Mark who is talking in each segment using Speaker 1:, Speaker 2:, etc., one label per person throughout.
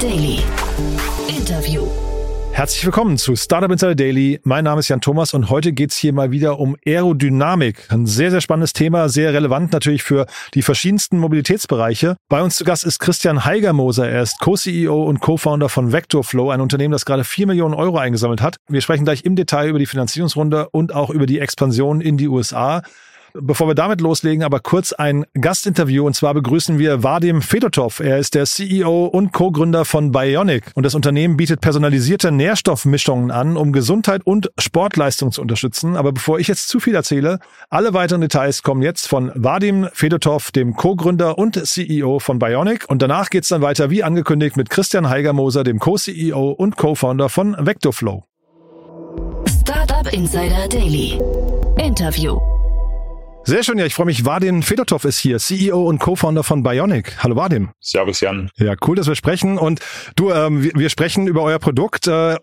Speaker 1: Daily. Interview.
Speaker 2: Herzlich willkommen zu Startup Insider Daily. Mein Name ist Jan Thomas und heute geht's hier mal wieder um Aerodynamik. Ein sehr, sehr spannendes Thema, sehr relevant natürlich für die verschiedensten Mobilitätsbereiche. Bei uns zu Gast ist Christian Heigermoser. Er ist Co-CEO und Co-Founder von Vectorflow, ein Unternehmen, das gerade vier Millionen Euro eingesammelt hat. Wir sprechen gleich im Detail über die Finanzierungsrunde und auch über die Expansion in die USA. Bevor wir damit loslegen, aber kurz ein Gastinterview und zwar begrüßen wir Vadim Fedotov. Er ist der CEO und Co-Gründer von Bionic und das Unternehmen bietet personalisierte Nährstoffmischungen an, um Gesundheit und Sportleistung zu unterstützen. Aber bevor ich jetzt zu viel erzähle, alle weiteren Details kommen jetzt von Vadim Fedotov, dem Co-Gründer und CEO von Bionic und danach geht's dann weiter wie angekündigt mit Christian Heigermoser, dem Co-CEO und Co-Founder von Vectorflow.
Speaker 1: Startup Insider Daily. Interview.
Speaker 2: Sehr schön, ja, ich freue mich. Vadim Fedotov ist hier, CEO und Co-Founder von Bionic. Hallo Vadim.
Speaker 3: Servus Jan.
Speaker 2: Ja, cool, dass wir sprechen. Und du, ähm, wir, wir sprechen über euer Produkt. Äh,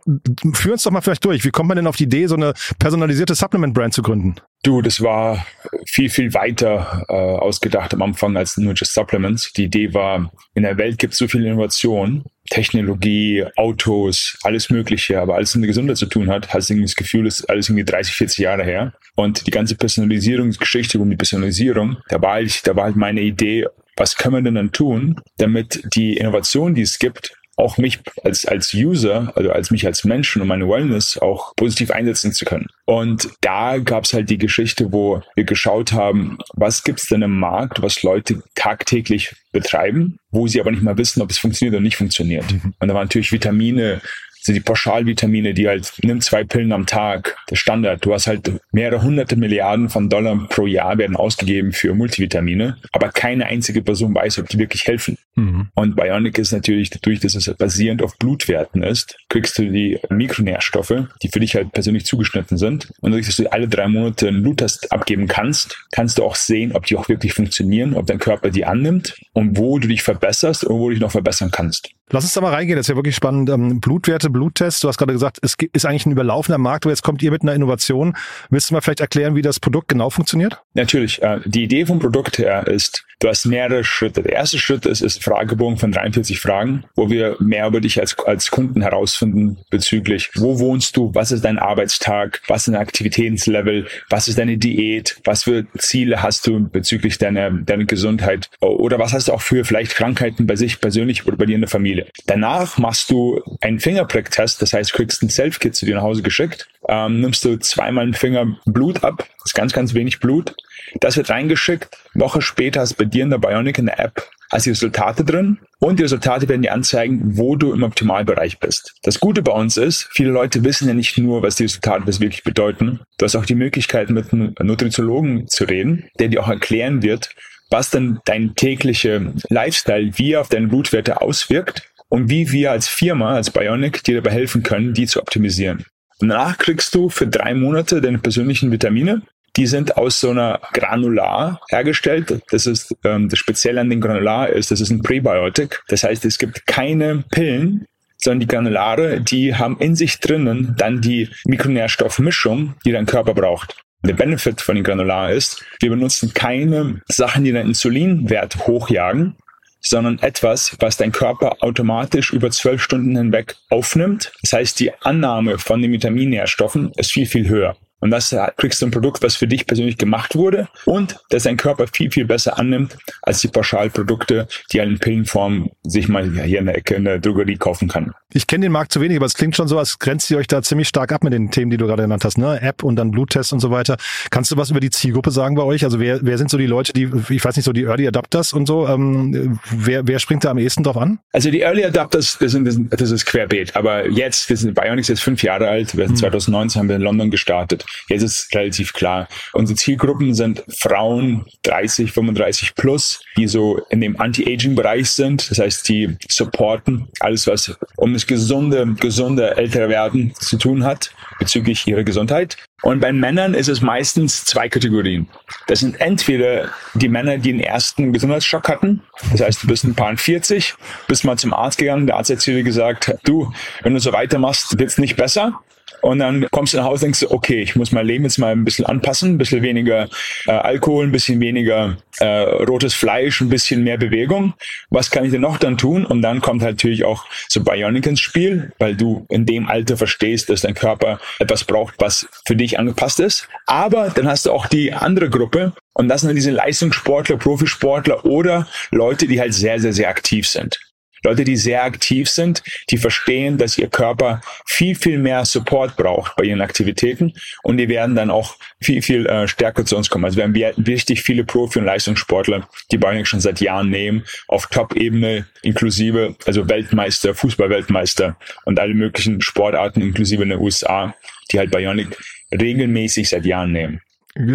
Speaker 2: führ uns doch mal vielleicht durch. Wie kommt man denn auf die Idee, so eine personalisierte Supplement-Brand zu gründen?
Speaker 3: Du, das war viel, viel weiter äh, ausgedacht am Anfang als nur just Supplements. Die Idee war, in der Welt gibt es so viel Innovation, Technologie, Autos, alles Mögliche, aber alles mit Gesundheit zu tun hat, hast irgendwie das Gefühl, ist alles irgendwie 30, 40 Jahre her. Und die ganze Personalisierungsgeschichte um die Personalisierung, da war halt, da war halt meine Idee, was können wir denn dann tun, damit die Innovation, die es gibt, auch mich als, als User, also als mich als Menschen und meine Wellness auch positiv einsetzen zu können. Und da gab es halt die Geschichte, wo wir geschaut haben, was gibt's denn im Markt, was Leute tagtäglich betreiben, wo sie aber nicht mal wissen, ob es funktioniert oder nicht funktioniert. Mhm. Und da waren natürlich Vitamine, sind die Pauschalvitamine, die halt, nimm zwei Pillen am Tag, der Standard. Du hast halt mehrere hunderte Milliarden von Dollar pro Jahr werden ausgegeben für Multivitamine, aber keine einzige Person weiß, ob die wirklich helfen. Mhm. Und Bionic ist natürlich dadurch, dass es basierend auf Blutwerten ist, kriegst du die Mikronährstoffe, die für dich halt persönlich zugeschnitten sind. Und dadurch, dass du alle drei Monate einen Bluttest abgeben kannst, kannst du auch sehen, ob die auch wirklich funktionieren, ob dein Körper die annimmt und wo du dich verbesserst und wo du dich noch verbessern kannst.
Speaker 2: Lass uns da mal reingehen, das ist ja wirklich spannend. Ähm, Blutwerte, Bluttest, du hast gerade gesagt, es ist eigentlich ein überlaufender Markt, aber jetzt kommt ihr mit einer Innovation. Willst du mal vielleicht erklären, wie das Produkt genau funktioniert?
Speaker 3: Natürlich. Äh, die Idee vom Produkt her ist, du hast mehrere Schritte. Der erste Schritt ist, ist Fragebogen von 43 Fragen, wo wir mehr über dich als, als Kunden herausfinden bezüglich, wo wohnst du, was ist dein Arbeitstag, was ist dein Aktivitätslevel, was ist deine Diät, was für Ziele hast du bezüglich deiner, deiner Gesundheit oder was hast du auch für vielleicht Krankheiten bei sich persönlich oder bei dir in der Familie. Familie. Danach machst du einen Fingerprick-Test, das heißt, kriegst ein Self-Kit zu dir nach Hause geschickt, ähm, nimmst du zweimal einen Finger Blut ab, das ist ganz, ganz wenig Blut. Das wird reingeschickt. Woche später hast bei dir in der Bionic in der App als die Resultate drin und die Resultate werden dir anzeigen, wo du im Optimalbereich bist. Das Gute bei uns ist, viele Leute wissen ja nicht nur, was die Resultate wirklich bedeuten. Du hast auch die Möglichkeit, mit einem Nutriziologen zu reden, der dir auch erklären wird, was dann dein täglicher Lifestyle, wie auf deine Blutwerte auswirkt und wie wir als Firma, als Bionic dir dabei helfen können, die zu optimisieren. Und danach kriegst du für drei Monate deine persönlichen Vitamine. Die sind aus so einer Granular hergestellt. Das ist ähm, das Spezielle an den Granular ist, das ist ein Präbiotik. Das heißt, es gibt keine Pillen, sondern die Granulare, die haben in sich drinnen dann die Mikronährstoffmischung, die dein Körper braucht. Der Benefit von den Granular ist, wir benutzen keine Sachen, die den Insulinwert hochjagen, sondern etwas, was dein Körper automatisch über zwölf Stunden hinweg aufnimmt. Das heißt, die Annahme von den Vitaminnährstoffen ist viel, viel höher. Und das kriegst du ein Produkt, was für dich persönlich gemacht wurde und das dein Körper viel, viel besser annimmt als die Pauschalprodukte, die in Pillenform sich mal hier in der Ecke in der Drogerie kaufen kann.
Speaker 2: Ich kenne den Markt zu wenig, aber es klingt schon so, als grenzt ihr euch da ziemlich stark ab mit den Themen, die du gerade genannt hast, ne? App und dann Bluttest und so weiter. Kannst du was über die Zielgruppe sagen bei euch? Also wer, wer sind so die Leute, die, ich weiß nicht, so die Early Adapters und so, ähm, wer, wer springt da am ehesten drauf an?
Speaker 3: Also die Early Adapters, das, sind, das, ist querbeet, aber jetzt, wir sind Bionics jetzt fünf Jahre alt, wir sind hm. 2019 haben wir in London gestartet. Jetzt ist relativ klar. Unsere Zielgruppen sind Frauen 30, 35 plus, die so in dem Anti-Aging-Bereich sind. Das heißt, die supporten alles, was um das gesunde, gesunde ältere Werden zu tun hat bezüglich ihrer Gesundheit. Und bei Männern ist es meistens zwei Kategorien. Das sind entweder die Männer, die den ersten Gesundheitsschock hatten. Das heißt, du bist ein paar 40, bist mal zum Arzt gegangen, der Arzt hat zu dir gesagt, du, wenn du so weitermachst, wird's nicht besser. Und dann kommst du nach Hause und denkst, okay, ich muss mein Leben jetzt mal ein bisschen anpassen, ein bisschen weniger äh, Alkohol, ein bisschen weniger äh, rotes Fleisch, ein bisschen mehr Bewegung. Was kann ich denn noch dann tun? Und dann kommt halt natürlich auch so Bionic ins Spiel, weil du in dem Alter verstehst, dass dein Körper etwas braucht, was für dich angepasst ist. Aber dann hast du auch die andere Gruppe, und das sind diese Leistungssportler, Profisportler oder Leute, die halt sehr, sehr, sehr aktiv sind. Leute, die sehr aktiv sind, die verstehen, dass ihr Körper viel, viel mehr Support braucht bei ihren Aktivitäten und die werden dann auch viel, viel äh, stärker zu uns kommen. Also wir haben richtig viele Profi- und Leistungssportler, die Bionic schon seit Jahren nehmen, auf Top-Ebene inklusive, also Weltmeister, Fußballweltmeister und alle möglichen Sportarten inklusive in den USA, die halt Bionic regelmäßig seit Jahren nehmen.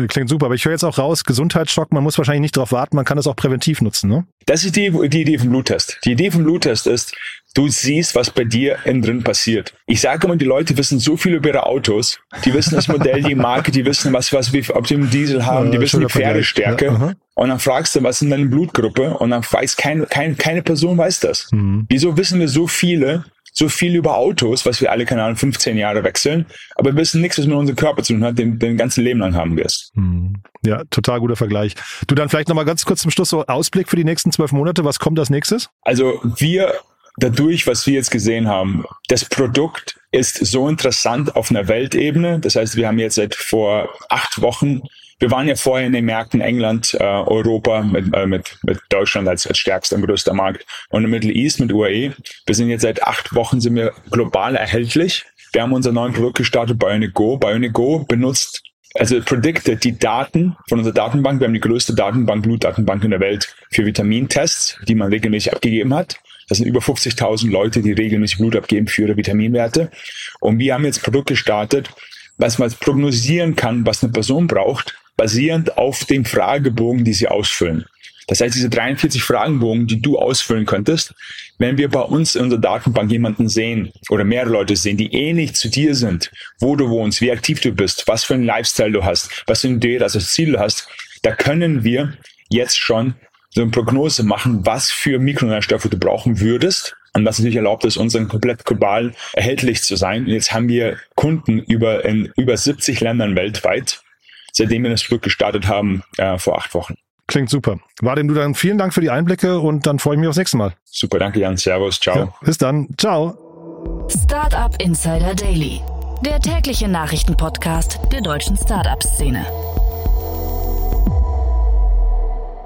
Speaker 2: Klingt super, aber ich höre jetzt auch raus, Gesundheitsschock, man muss wahrscheinlich nicht darauf warten, man kann das auch präventiv nutzen, ne?
Speaker 3: Das ist die, die Idee vom Bluttest. Die Idee vom Bluttest ist, du siehst, was bei dir innen drin passiert. Ich sage immer, die Leute wissen so viel über ihre Autos, die wissen das Modell, die Marke, die wissen, was, was wir, ob die einen Diesel haben, die wissen die Pferdestärke. Ja, und dann fragst du, was ist deine Blutgruppe? Und dann weiß keine, keine, keine Person weiß das. Mhm. Wieso wissen wir so viele, so viel über Autos, was wir alle, keine Ahnung, 15 Jahre wechseln, aber wir wissen nichts, was mit unserem Körper zu tun hat, den, den ganzen Leben lang haben wir es.
Speaker 2: Hm. Ja, total guter Vergleich. Du dann vielleicht nochmal ganz kurz zum Schluss so Ausblick für die nächsten zwölf Monate. Was kommt als nächstes?
Speaker 3: Also wir dadurch, was wir jetzt gesehen haben, das Produkt ist so interessant auf einer Weltebene. Das heißt, wir haben jetzt seit vor acht Wochen wir waren ja vorher in den Märkten England, äh, Europa mit, äh, mit, mit Deutschland als, als stärkster und größter Markt und im Middle East mit UAE. Wir sind jetzt seit acht Wochen sind wir global erhältlich. Wir haben unser neues Produkt gestartet, Bionic Go. Bionic Go benutzt also predicted die Daten von unserer Datenbank. Wir haben die größte Datenbank, Blutdatenbank in der Welt für Vitamintests, die man regelmäßig abgegeben hat. Das sind über 50.000 Leute, die regelmäßig Blut abgeben für ihre Vitaminwerte. Und wir haben jetzt ein Produkt gestartet, was man prognosieren kann, was eine Person braucht, basierend auf dem Fragebogen, die sie ausfüllen. Das heißt, diese 43 Fragenbogen, die du ausfüllen könntest, wenn wir bei uns in unserer Datenbank jemanden sehen oder mehrere Leute sehen, die ähnlich zu dir sind, wo du wohnst, wie aktiv du bist, was für einen Lifestyle du hast, was für ein Idee, also Ziel du hast, da können wir jetzt schon so eine Prognose machen, was für Mikronährstoffe du brauchen würdest und was natürlich erlaubt ist, unseren komplett global erhältlich zu sein. Und jetzt haben wir Kunden über in über 70 Ländern weltweit, seitdem wir das Produkt gestartet haben, äh, vor acht Wochen.
Speaker 2: Klingt super. Vadim, du dann vielen Dank für die Einblicke und dann freue ich mich aufs nächste Mal.
Speaker 3: Super, danke Jan. Servus, ciao. Ja,
Speaker 2: bis dann. Ciao.
Speaker 1: Startup Insider Daily, der tägliche Nachrichtenpodcast der deutschen Startup-Szene.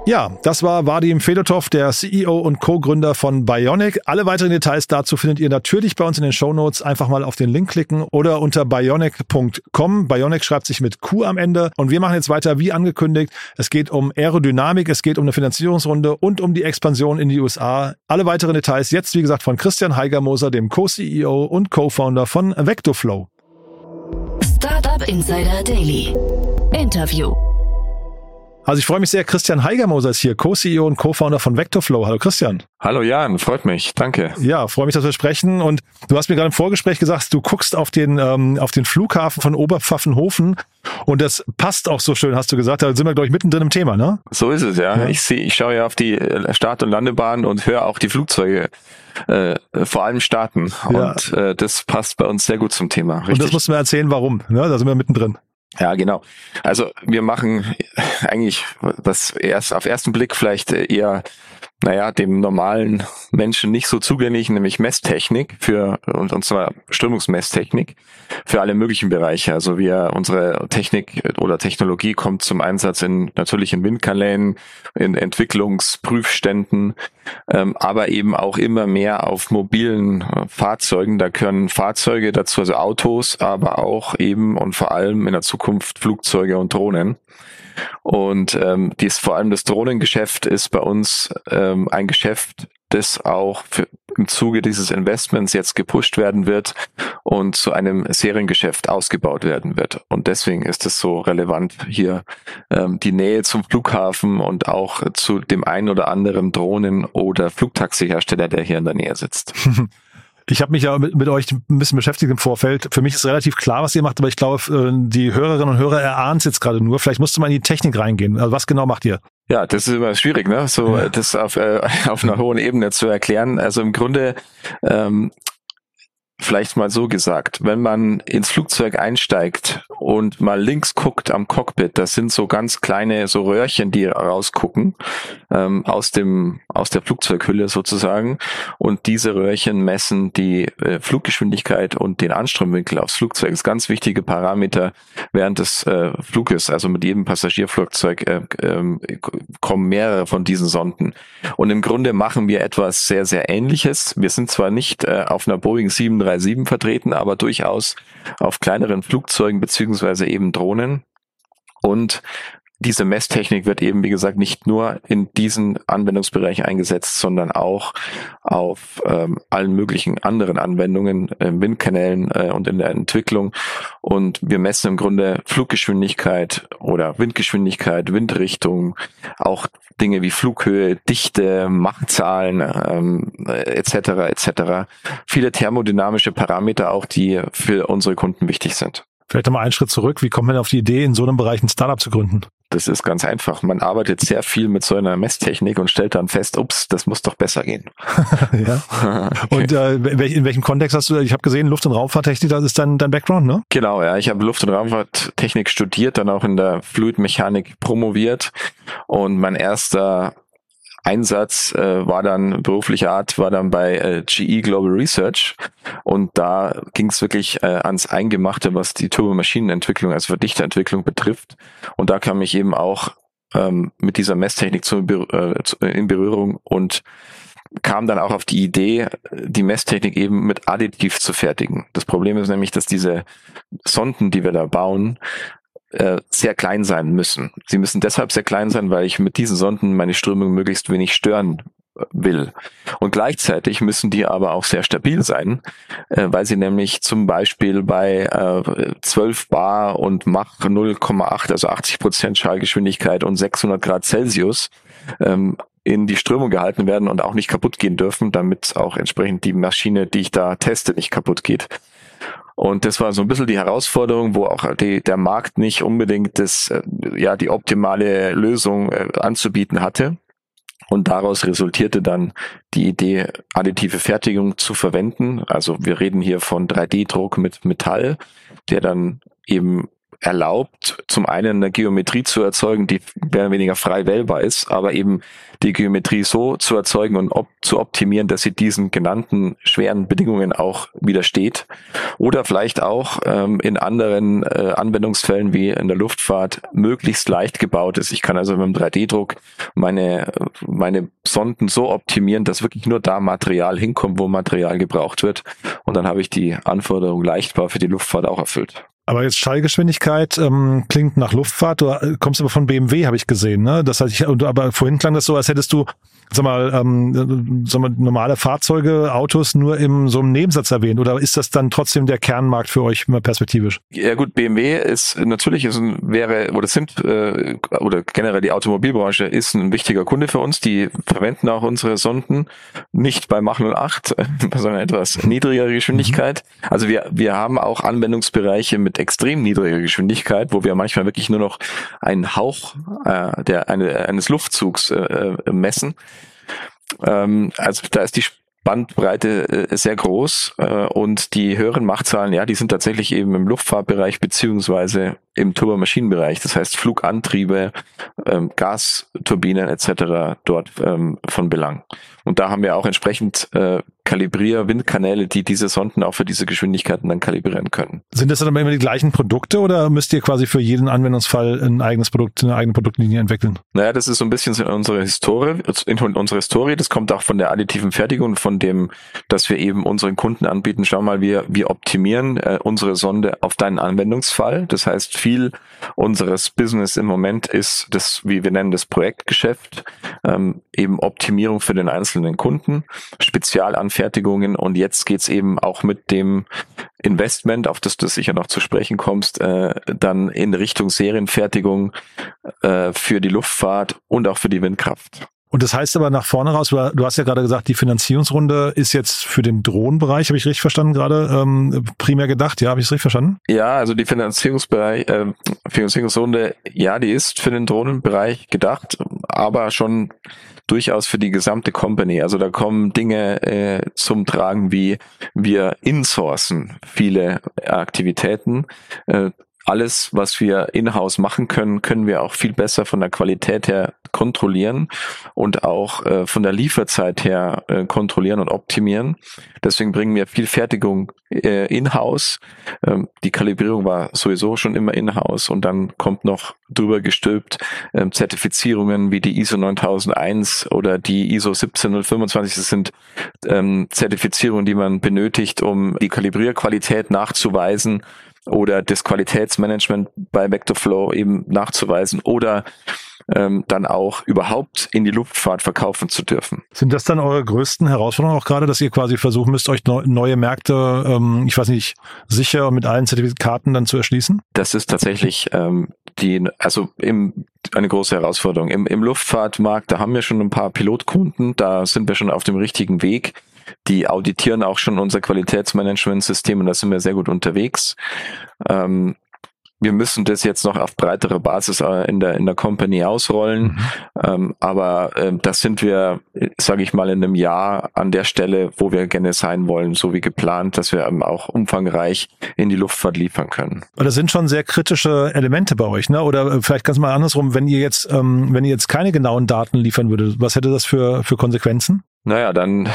Speaker 2: Ja, das war Vadim Fedotov, der CEO und Co-Gründer von Bionic. Alle weiteren Details dazu findet ihr natürlich bei uns in den Show Notes. Einfach mal auf den Link klicken oder unter bionic.com. Bionic schreibt sich mit Q am Ende. Und wir machen jetzt weiter wie angekündigt. Es geht um Aerodynamik, es geht um eine Finanzierungsrunde und um die Expansion in die USA. Alle weiteren Details jetzt, wie gesagt, von Christian Heigermoser, dem Co-CEO und Co-Founder von Vectoflow.
Speaker 1: Startup Insider Daily. Interview.
Speaker 2: Also ich freue mich sehr, Christian Heigermoser ist hier, Co-CEO und Co-Founder von Vectorflow. Hallo Christian.
Speaker 4: Hallo Jan, freut mich, danke.
Speaker 2: Ja, freue mich, dass wir sprechen. Und du hast mir gerade im Vorgespräch gesagt, du guckst auf den, ähm, auf den Flughafen von Oberpfaffenhofen und das passt auch so schön, hast du gesagt. Da sind wir, glaube ich, mittendrin im Thema, ne?
Speaker 4: So ist es, ja. ja. Ich sehe, ich schaue ja auf die äh, Start- und Landebahn und höre auch die Flugzeuge äh, vor allem starten. Ja. Und äh, das passt bei uns sehr gut zum Thema.
Speaker 2: Richtig. Und das musst du mir erzählen, warum. Ne? Da sind wir mittendrin.
Speaker 4: Ja, genau. Also wir machen eigentlich, was erst auf ersten Blick vielleicht eher naja, dem normalen Menschen nicht so zugänglich, nämlich Messtechnik für, und, und zwar Strömungsmesstechnik für alle möglichen Bereiche. Also wir, unsere Technik oder Technologie kommt zum Einsatz in, natürlich in Windkanälen, in Entwicklungsprüfständen, ähm, aber eben auch immer mehr auf mobilen äh, Fahrzeugen. Da können Fahrzeuge dazu, also Autos, aber auch eben und vor allem in der Zukunft Flugzeuge und Drohnen. Und ähm, dies, vor allem das Drohnengeschäft ist bei uns ähm, ein Geschäft, das auch für, im Zuge dieses Investments jetzt gepusht werden wird und zu einem Seriengeschäft ausgebaut werden wird. Und deswegen ist es so relevant, hier ähm, die Nähe zum Flughafen und auch zu dem einen oder anderen Drohnen- oder Flugtaxihersteller, der hier in der Nähe sitzt.
Speaker 2: Ich habe mich ja mit, mit, euch ein bisschen beschäftigt im Vorfeld. Für mich ist relativ klar, was ihr macht, aber ich glaube, äh, die Hörerinnen und Hörer erahnen es jetzt gerade nur. Vielleicht musst du mal in die Technik reingehen. Also was genau macht ihr?
Speaker 4: Ja, das ist immer schwierig, ne? So ja. das auf, äh, auf einer hohen Ebene zu erklären. Also im Grunde ähm, vielleicht mal so gesagt, wenn man ins Flugzeug einsteigt und mal links guckt am Cockpit, das sind so ganz kleine so Röhrchen, die rausgucken ähm, aus dem aus der Flugzeughülle sozusagen und diese Röhrchen messen die äh, Fluggeschwindigkeit und den Anströmwinkel aufs Flugzeug. Das ist ganz wichtige Parameter während des äh, Fluges. Also mit jedem Passagierflugzeug äh, äh, kommen mehrere von diesen Sonden und im Grunde machen wir etwas sehr sehr Ähnliches. Wir sind zwar nicht äh, auf einer Boeing 7 737 vertreten, aber durchaus auf kleineren Flugzeugen beziehungsweise eben Drohnen. Und diese Messtechnik wird eben, wie gesagt, nicht nur in diesen Anwendungsbereichen eingesetzt, sondern auch auf ähm, allen möglichen anderen Anwendungen, äh, Windkanälen äh, und in der Entwicklung. Und wir messen im Grunde Fluggeschwindigkeit oder Windgeschwindigkeit, Windrichtung, auch Dinge wie Flughöhe, Dichte, Machtzahlen ähm, etc. etc. Viele thermodynamische Parameter auch, die für unsere Kunden wichtig sind.
Speaker 2: Vielleicht nochmal einen Schritt zurück. Wie kommt man auf die Idee, in so einem Bereich ein Startup zu gründen?
Speaker 4: Das ist ganz einfach. Man arbeitet sehr viel mit so einer Messtechnik und stellt dann fest, ups, das muss doch besser gehen.
Speaker 2: ja. Und äh, in welchem Kontext hast du, ich habe gesehen, Luft- und Raumfahrttechnik, das ist dein, dein Background, ne?
Speaker 4: Genau, ja. Ich habe Luft- und Raumfahrttechnik studiert, dann auch in der Fluidmechanik promoviert. Und mein erster Einsatz äh, war dann beruflicher Art, war dann bei äh, GE Global Research und da ging es wirklich äh, ans Eingemachte, was die Turbomaschinenentwicklung, also Verdichterentwicklung betrifft. Und da kam ich eben auch ähm, mit dieser Messtechnik zu, äh, in Berührung und kam dann auch auf die Idee, die Messtechnik eben mit additiv zu fertigen. Das Problem ist nämlich, dass diese Sonden, die wir da bauen, äh, sehr klein sein müssen. Sie müssen deshalb sehr klein sein, weil ich mit diesen Sonden meine Strömung möglichst wenig stören äh, will. Und gleichzeitig müssen die aber auch sehr stabil sein, äh, weil sie nämlich zum Beispiel bei äh, 12 Bar und Mach 0,8, also 80 Prozent Schallgeschwindigkeit und 600 Grad Celsius ähm, in die Strömung gehalten werden und auch nicht kaputt gehen dürfen, damit auch entsprechend die Maschine, die ich da teste, nicht kaputt geht. Und das war so ein bisschen die Herausforderung, wo auch die, der Markt nicht unbedingt das, äh, ja, die optimale Lösung äh, anzubieten hatte. Und daraus resultierte dann die Idee, additive Fertigung zu verwenden. Also wir reden hier von 3D-Druck mit Metall, der dann eben erlaubt, zum einen eine Geometrie zu erzeugen, die mehr oder weniger frei wählbar ist, aber eben die Geometrie so zu erzeugen und op zu optimieren, dass sie diesen genannten schweren Bedingungen auch widersteht. Oder vielleicht auch ähm, in anderen äh, Anwendungsfällen wie in der Luftfahrt möglichst leicht gebaut ist. Ich kann also mit dem 3D-Druck meine, meine Sonden so optimieren, dass wirklich nur da Material hinkommt, wo Material gebraucht wird. Und dann habe ich die Anforderung leichtbar für die Luftfahrt auch erfüllt.
Speaker 2: Aber jetzt Schallgeschwindigkeit ähm, klingt nach Luftfahrt. Du äh, kommst aber von BMW, habe ich gesehen. Ne? Das heißt, ich, aber vorhin klang das so, als hättest du sag mal, ähm, sag mal, normale Fahrzeuge, Autos nur im so einem Nebensatz erwähnt? Oder ist das dann trotzdem der Kernmarkt für euch immer perspektivisch?
Speaker 4: Ja gut, BMW ist natürlich ist ein, wäre oder sind äh, oder generell die Automobilbranche ist ein wichtiger Kunde für uns. Die verwenden auch unsere Sonden nicht bei Mach 08, sondern etwas niedrigere Geschwindigkeit. Mhm. Also wir wir haben auch Anwendungsbereiche mit extrem niedriger Geschwindigkeit, wo wir manchmal wirklich nur noch einen Hauch äh, der eine, eines Luftzugs äh, äh messen. Ähm, also da ist die Bandbreite äh, sehr groß äh, und die höheren Machtzahlen, ja, die sind tatsächlich eben im Luftfahrtbereich beziehungsweise im Turbomaschinenbereich, das heißt Flugantriebe, ähm, Gasturbinen etc. dort ähm, von Belang. Und da haben wir auch entsprechend äh, Kalibrier-Windkanäle, die diese Sonden auch für diese Geschwindigkeiten dann kalibrieren können.
Speaker 2: Sind das dann immer die gleichen Produkte oder müsst ihr quasi für jeden Anwendungsfall ein eigenes Produkt, eine eigene Produktlinie entwickeln?
Speaker 4: Naja, das ist so ein bisschen in unserer Historie, in unserer Historie. Das kommt auch von der additiven Fertigung, von dem, dass wir eben unseren Kunden anbieten. Schau mal, wir, wir optimieren äh, unsere Sonde auf deinen Anwendungsfall. Das heißt, viel unseres Business im Moment ist das, wie wir nennen, das Projektgeschäft, ähm, eben Optimierung für den einzelnen Kunden, Spezialanfertigungen und jetzt geht's eben auch mit dem Investment, auf das du sicher noch zu sprechen kommst, äh, dann in Richtung Serienfertigung äh, für die Luftfahrt und auch für die Windkraft.
Speaker 2: Und das heißt aber nach vorne raus, du hast ja gerade gesagt, die Finanzierungsrunde ist jetzt für den Drohnenbereich, habe ich richtig verstanden gerade, ähm, primär gedacht, ja, habe ich es richtig verstanden?
Speaker 4: Ja, also die Finanzierungsbereich, äh, Finanzierungsrunde, ja, die ist für den Drohnenbereich gedacht, aber schon durchaus für die gesamte Company. Also da kommen Dinge äh, zum Tragen wie wir insourcen viele Aktivitäten. Äh, alles, was wir in-house machen können, können wir auch viel besser von der Qualität her kontrollieren und auch äh, von der Lieferzeit her äh, kontrollieren und optimieren. Deswegen bringen wir viel Fertigung äh, in-house. Ähm, die Kalibrierung war sowieso schon immer in-house und dann kommt noch drüber gestülpt ähm, Zertifizierungen wie die ISO 9001 oder die ISO 17025. Das sind ähm, Zertifizierungen, die man benötigt, um die Kalibrierqualität nachzuweisen oder das Qualitätsmanagement bei Vectorflow eben nachzuweisen oder ähm, dann auch überhaupt in die Luftfahrt verkaufen zu dürfen.
Speaker 2: Sind das dann eure größten Herausforderungen auch gerade, dass ihr quasi versuchen müsst, euch neu, neue Märkte, ähm, ich weiß nicht, sicher mit allen Zertifikaten dann zu erschließen?
Speaker 4: Das ist tatsächlich ähm, die, also im, eine große Herausforderung. Im, Im Luftfahrtmarkt, da haben wir schon ein paar Pilotkunden, da sind wir schon auf dem richtigen Weg. Die auditieren auch schon unser Qualitätsmanagementsystem und da sind wir sehr gut unterwegs. Ähm, wir müssen das jetzt noch auf breitere Basis äh, in der in der Company ausrollen, mhm. ähm, aber äh, das sind wir, sage ich mal, in einem Jahr an der Stelle, wo wir gerne sein wollen, so wie geplant, dass wir ähm, auch umfangreich in die Luftfahrt liefern können.
Speaker 2: Aber das sind schon sehr kritische Elemente bei euch, ne? Oder äh, vielleicht ganz mal andersrum, wenn ihr jetzt ähm, wenn ihr jetzt keine genauen Daten liefern würdet, was hätte das für für Konsequenzen?
Speaker 4: Naja, dann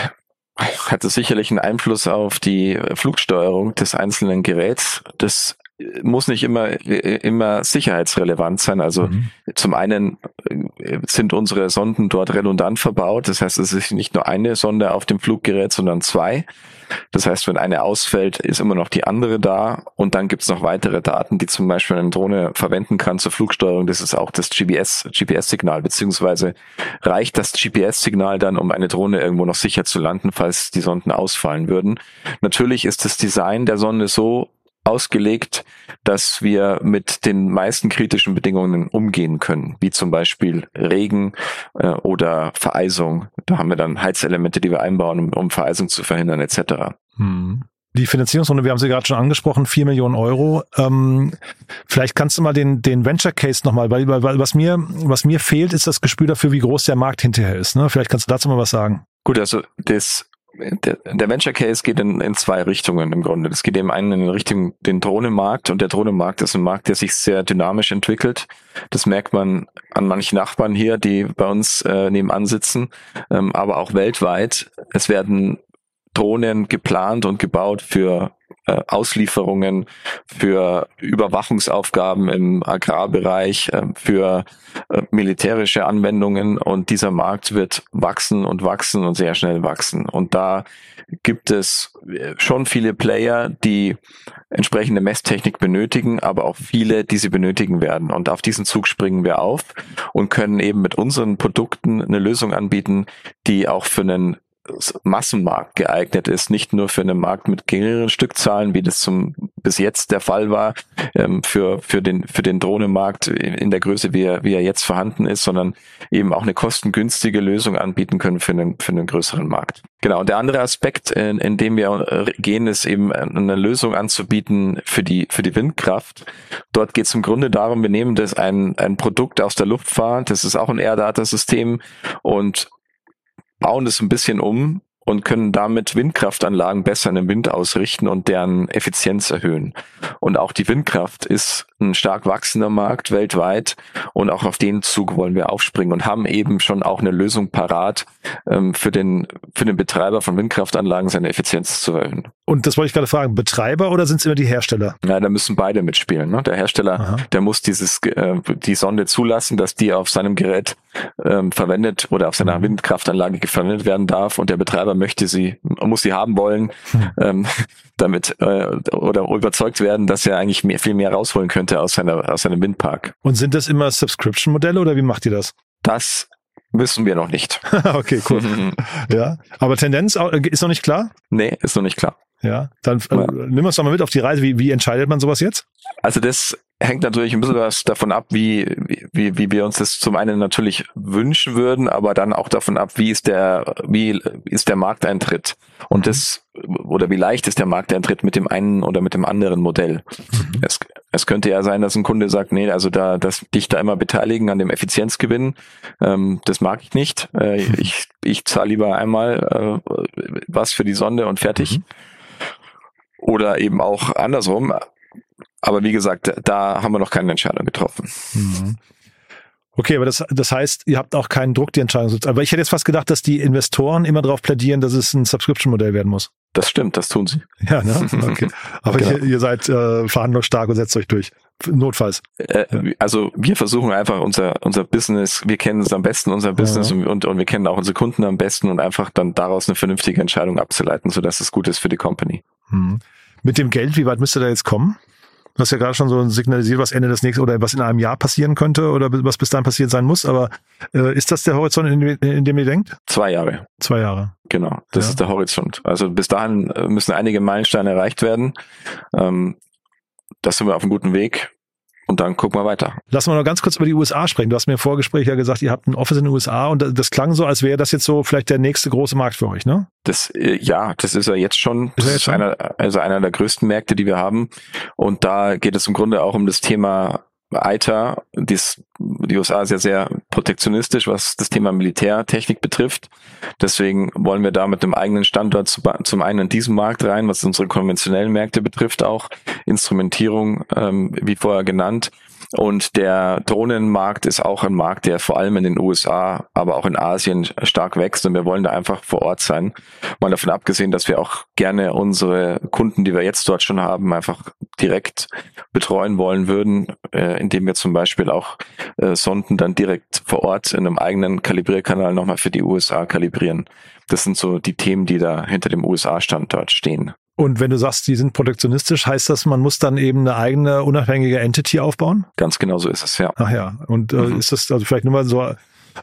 Speaker 4: hat es sicherlich einen Einfluss auf die Flugsteuerung des einzelnen Geräts. Das muss nicht immer, immer sicherheitsrelevant sein. Also mhm. zum einen äh, sind unsere Sonden dort redundant verbaut. Das heißt, es ist nicht nur eine Sonde auf dem Fluggerät, sondern zwei. Das heißt, wenn eine ausfällt, ist immer noch die andere da. Und dann gibt es noch weitere Daten, die zum Beispiel eine Drohne verwenden kann zur Flugsteuerung. Das ist auch das GPS, GPS-Signal, beziehungsweise reicht das GPS-Signal dann, um eine Drohne irgendwo noch sicher zu landen, falls die Sonden ausfallen würden. Natürlich ist das Design der Sonde so ausgelegt, dass wir mit den meisten kritischen Bedingungen umgehen können, wie zum Beispiel Regen äh, oder Vereisung. Da haben wir dann Heizelemente, die wir einbauen, um, um Vereisung zu verhindern etc.
Speaker 2: Hm. Die Finanzierungsrunde, wir haben sie gerade schon angesprochen, vier Millionen Euro. Ähm, vielleicht kannst du mal den, den Venture Case nochmal, weil, weil was mir, was mir fehlt, ist das Gespür dafür, wie groß der Markt hinterher ist. Ne? Vielleicht kannst du dazu mal was sagen.
Speaker 4: Gut, also das der, der Venture Case geht in, in zwei Richtungen im Grunde. Das geht eben einen in Richtung den Drohnenmarkt und der Drohnenmarkt ist ein Markt, der sich sehr dynamisch entwickelt. Das merkt man an manchen Nachbarn hier, die bei uns äh, nebenan sitzen, ähm, aber auch weltweit. Es werden Drohnen geplant und gebaut für äh, Auslieferungen, für Überwachungsaufgaben im Agrarbereich, äh, für äh, militärische Anwendungen und dieser Markt wird wachsen und wachsen und sehr schnell wachsen. Und da gibt es schon viele Player, die entsprechende Messtechnik benötigen, aber auch viele, die sie benötigen werden. Und auf diesen Zug springen wir auf und können eben mit unseren Produkten eine Lösung anbieten, die auch für einen Massenmarkt geeignet ist, nicht nur für einen Markt mit geringeren Stückzahlen, wie das zum bis jetzt der Fall war, ähm, für, für den, für den Drohnenmarkt in der Größe, wie er, wie er jetzt vorhanden ist, sondern eben auch eine kostengünstige Lösung anbieten können für einen, für einen größeren Markt. Genau. Und der andere Aspekt, in, in dem wir äh, gehen, ist eben eine Lösung anzubieten für die, für die Windkraft. Dort geht es im Grunde darum, wir nehmen das ein, ein Produkt aus der Luftfahrt, das ist auch ein Air-Data-System und bauen das ein bisschen um und können damit Windkraftanlagen besser in den Wind ausrichten und deren Effizienz erhöhen. Und auch die Windkraft ist ein stark wachsender Markt weltweit und auch auf den Zug wollen wir aufspringen und haben eben schon auch eine Lösung parat ähm, für den für den Betreiber von Windkraftanlagen seine Effizienz zu erhöhen.
Speaker 2: Und das wollte ich gerade fragen, Betreiber oder sind es immer die Hersteller?
Speaker 4: Ja, da müssen beide mitspielen. Ne? Der Hersteller, Aha. der muss dieses äh, die Sonde zulassen, dass die auf seinem Gerät ähm, verwendet oder auf seiner mhm. Windkraftanlage verwendet werden darf und der Betreiber möchte sie muss sie haben wollen, hm. ähm, damit äh, oder überzeugt werden, dass er eigentlich mehr, viel mehr rausholen könnte aus seiner aus seinem Windpark.
Speaker 2: Und sind das immer Subscription-Modelle oder wie macht ihr das?
Speaker 4: Das Wissen wir noch nicht.
Speaker 2: okay, cool. ja, aber Tendenz ist noch nicht klar?
Speaker 4: Nee, ist noch nicht klar.
Speaker 2: Ja, dann äh, ja. nimm uns doch mal mit auf die Reise. Wie, wie entscheidet man sowas jetzt?
Speaker 4: Also das hängt natürlich ein bisschen was davon ab, wie, wie, wie wir uns das zum einen natürlich wünschen würden, aber dann auch davon ab, wie ist der, wie ist der Markteintritt. Und mhm. das, oder wie leicht ist der Markteintritt mit dem einen oder mit dem anderen Modell. Mhm. Es, es könnte ja sein, dass ein Kunde sagt, nee, also da, dass dich da immer beteiligen an dem Effizienzgewinn, ähm, das mag ich nicht. Äh, ich, ich zahle lieber einmal äh, was für die Sonde und fertig. Mhm. Oder eben auch andersrum. Aber wie gesagt, da haben wir noch keine Entscheidung getroffen. Mhm.
Speaker 2: Okay, aber das, das heißt, ihr habt auch keinen Druck, die Entscheidung zu Aber ich hätte jetzt fast gedacht, dass die Investoren immer darauf plädieren, dass es ein Subscription-Modell werden muss.
Speaker 4: Das stimmt, das tun sie.
Speaker 2: Ja, ne? Okay. Aber genau. ihr, ihr, seid äh, verhandlungsstark und setzt euch durch. Notfalls.
Speaker 4: Äh, also wir versuchen einfach unser, unser Business, wir kennen es am besten, unser Business ja. und, und wir kennen auch unsere Kunden am besten und einfach dann daraus eine vernünftige Entscheidung abzuleiten, sodass es gut ist für die Company.
Speaker 2: Hm. Mit dem Geld, wie weit müsst ihr da jetzt kommen? Du hast ja gerade schon so signalisiert, was Ende des nächsten oder was in einem Jahr passieren könnte oder was bis dahin passiert sein muss. Aber äh, ist das der Horizont, in, in, dem ihr denkt?
Speaker 4: Zwei Jahre.
Speaker 2: Zwei Jahre.
Speaker 4: Genau, das ja. ist der Horizont. Also bis dahin äh, müssen einige Meilensteine erreicht werden. Ähm, da sind wir auf einem guten Weg und dann gucken wir weiter.
Speaker 2: Lassen wir noch ganz kurz über die USA sprechen. Du hast mir im Vorgespräch ja gesagt, ihr habt ein Office in den USA und das klang so, als wäre das jetzt so vielleicht der nächste große Markt für euch, ne?
Speaker 4: Das, äh, ja, das ist ja jetzt schon. Ist, ist einer, also einer der größten Märkte, die wir haben. Und da geht es im Grunde auch um das Thema ITER, dies, die USA ist ja sehr protektionistisch, was das Thema Militärtechnik betrifft. Deswegen wollen wir da mit dem eigenen Standort zu, zum einen in diesen Markt rein, was unsere konventionellen Märkte betrifft, auch Instrumentierung, ähm, wie vorher genannt. Und der Drohnenmarkt ist auch ein Markt, der vor allem in den USA, aber auch in Asien stark wächst. Und wir wollen da einfach vor Ort sein. Mal davon abgesehen, dass wir auch gerne unsere Kunden, die wir jetzt dort schon haben, einfach direkt betreuen wollen würden, äh, indem wir zum Beispiel auch äh, Sonden dann direkt vor Ort in einem eigenen Kalibrierkanal nochmal für die USA kalibrieren. Das sind so die Themen, die da hinter dem USA-Standort stehen.
Speaker 2: Und wenn du sagst, die sind protektionistisch, heißt das, man muss dann eben eine eigene unabhängige Entity aufbauen?
Speaker 4: Ganz genau so ist es, ja.
Speaker 2: Ach ja. Und äh, mhm. ist das also vielleicht nur mal so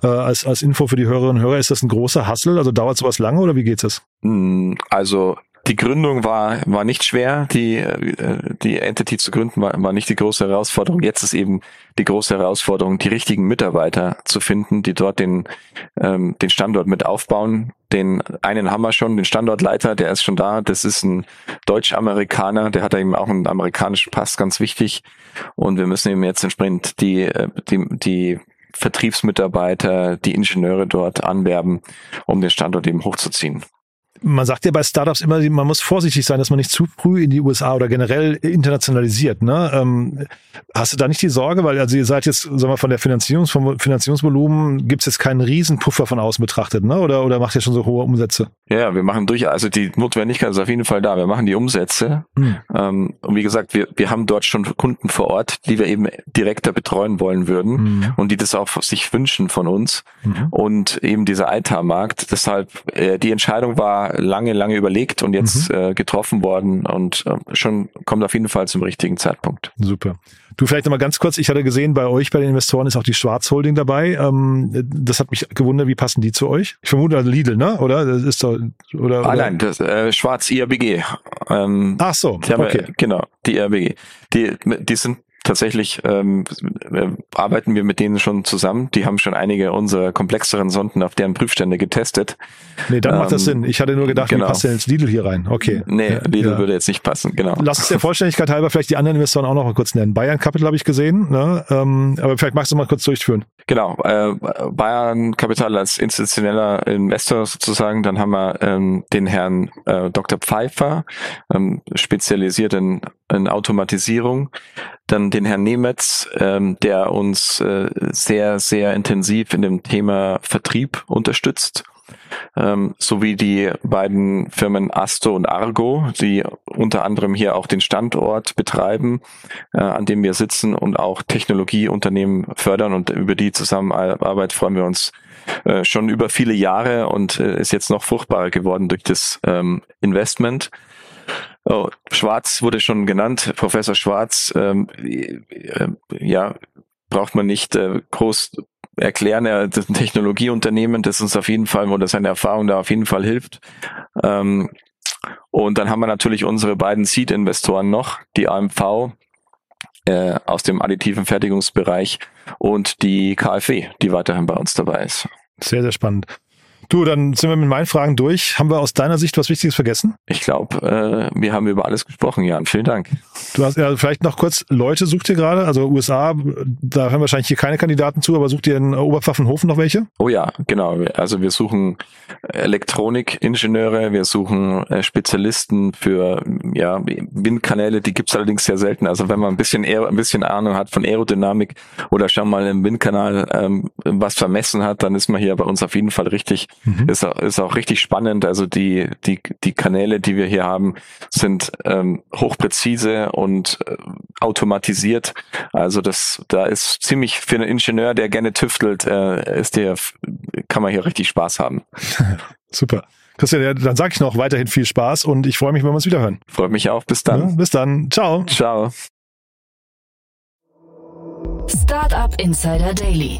Speaker 2: äh, als, als Info für die Hörerinnen und Hörer, ist das ein großer Hassel? Also dauert sowas lange oder wie geht es?
Speaker 4: Hm, also die Gründung war, war nicht schwer. Die, äh, die Entity zu gründen war, war nicht die große Herausforderung. Jetzt ist eben die große Herausforderung, die richtigen Mitarbeiter zu finden, die dort den, ähm, den Standort mit aufbauen. Den einen haben wir schon, den Standortleiter, der ist schon da. Das ist ein Deutsch-Amerikaner, der hat eben auch einen amerikanischen Pass, ganz wichtig. Und wir müssen eben jetzt entsprechend die, äh, die, die Vertriebsmitarbeiter, die Ingenieure dort anwerben, um den Standort eben hochzuziehen
Speaker 2: man sagt ja bei Startups immer, man muss vorsichtig sein, dass man nicht zu früh in die USA oder generell internationalisiert. Ne? Ähm, hast du da nicht die Sorge, weil also ihr seid jetzt, sagen wir, von der Finanzierungs vom Finanzierungsvolumen gibt es jetzt keinen Riesenpuffer von außen betrachtet, ne? Oder oder macht ihr schon so hohe Umsätze?
Speaker 4: Ja, wir machen durchaus, also die Notwendigkeit ist auf jeden Fall da. Wir machen die Umsätze. Hm. Ähm, und wie gesagt, wir, wir haben dort schon Kunden vor Ort, die wir eben direkter betreuen wollen würden hm. und die das auch sich wünschen von uns. Hm. Und eben dieser ITAR-Markt. Deshalb äh, die Entscheidung war lange, lange überlegt und jetzt mhm. äh, getroffen worden und äh, schon kommt auf jeden Fall zum richtigen Zeitpunkt.
Speaker 2: Super. Du vielleicht nochmal ganz kurz, ich hatte gesehen, bei euch, bei den Investoren ist auch die Schwarzholding dabei. Ähm, das hat mich gewundert, wie passen die zu euch? Ich vermute also Lidl, ne? Oder? Das ist doch, oder,
Speaker 4: ah, nein, das, äh, Schwarz IRBG. Ähm,
Speaker 2: Ach so,
Speaker 4: okay. Wir, genau, die IRBG. Die, die sind tatsächlich ähm, arbeiten wir mit denen schon zusammen. Die haben schon einige unserer komplexeren Sonden auf deren Prüfstände getestet.
Speaker 2: Nee, dann ähm, macht das ähm, Sinn. Ich hatte nur gedacht, genau. wie passt denn jetzt Lidl hier rein? Okay.
Speaker 4: Nee, ja, Lidl ja. würde jetzt nicht passen, genau.
Speaker 2: Lass uns der Vollständigkeit halber vielleicht die anderen Investoren auch noch mal kurz nennen. Bayern Capital habe ich gesehen, ne? ähm, aber vielleicht magst du mal kurz durchführen.
Speaker 4: Genau, äh, Bayern Capital als institutioneller Investor sozusagen. Dann haben wir ähm, den Herrn äh, Dr. Pfeiffer, ähm, spezialisiert in, in Automatisierung. Dann den Herrn Nemetz, ähm, der uns äh, sehr, sehr intensiv in dem Thema Vertrieb unterstützt. Ähm, sowie die beiden Firmen Asto und Argo, die unter anderem hier auch den Standort betreiben, äh, an dem wir sitzen und auch Technologieunternehmen fördern und über die Zusammenarbeit freuen wir uns äh, schon über viele Jahre und äh, ist jetzt noch fruchtbarer geworden durch das ähm, Investment. Oh, Schwarz wurde schon genannt, Professor Schwarz, ähm, äh, ja, braucht man nicht äh, groß erklären. Er ist ein Technologieunternehmen, das uns auf jeden Fall, oder seine Erfahrung da auf jeden Fall hilft. Ähm, und dann haben wir natürlich unsere beiden Seed-Investoren noch, die AMV äh, aus dem additiven Fertigungsbereich und die KfW, die weiterhin bei uns dabei ist.
Speaker 2: Sehr, sehr spannend. Du, dann sind wir mit meinen Fragen durch. Haben wir aus deiner Sicht was Wichtiges vergessen?
Speaker 4: Ich glaube, äh, wir haben über alles gesprochen, Jan. Vielen Dank.
Speaker 2: Du hast ja vielleicht noch kurz Leute sucht ihr gerade, also USA, da hören wahrscheinlich hier keine Kandidaten zu, aber sucht ihr in Oberpfaffenhofen noch welche?
Speaker 4: Oh ja, genau. Also wir suchen Elektronikingenieure, wir suchen äh, Spezialisten für ja, Windkanäle, die gibt's allerdings sehr selten. Also wenn man ein bisschen ein bisschen Ahnung hat von Aerodynamik oder schon mal im Windkanal ähm, was vermessen hat, dann ist man hier bei uns auf jeden Fall richtig Mhm. Ist, ist auch richtig spannend. Also die, die, die Kanäle, die wir hier haben, sind ähm, hochpräzise und äh, automatisiert. Also das, da ist ziemlich für einen Ingenieur, der gerne tüftelt, äh, ist der, kann man hier richtig Spaß haben.
Speaker 2: Super. Christian, dann sage ich noch weiterhin viel Spaß und ich freue mich, wenn wir uns wieder hören.
Speaker 4: Freut mich auch. Bis dann.
Speaker 2: Ja, bis dann. Ciao.
Speaker 4: Ciao.
Speaker 1: Startup Insider Daily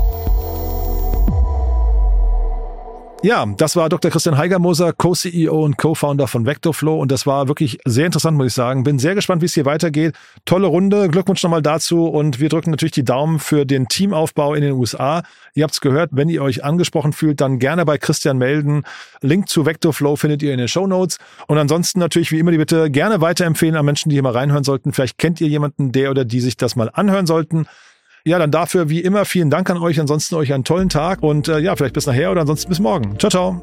Speaker 2: Ja, das war Dr. Christian Heigermoser, Co-CEO und Co-Founder von Vectorflow und das war wirklich sehr interessant, muss ich sagen. Bin sehr gespannt, wie es hier weitergeht. Tolle Runde, Glückwunsch nochmal dazu und wir drücken natürlich die Daumen für den Teamaufbau in den USA. Ihr habt es gehört, wenn ihr euch angesprochen fühlt, dann gerne bei Christian melden. Link zu Vectorflow findet ihr in den Show Notes und ansonsten natürlich wie immer die Bitte gerne weiterempfehlen an Menschen, die hier mal reinhören sollten. Vielleicht kennt ihr jemanden, der oder die sich das mal anhören sollten. Ja, dann dafür wie immer vielen Dank an euch. Ansonsten euch einen tollen Tag und äh, ja, vielleicht bis nachher oder ansonsten bis morgen. Ciao, ciao.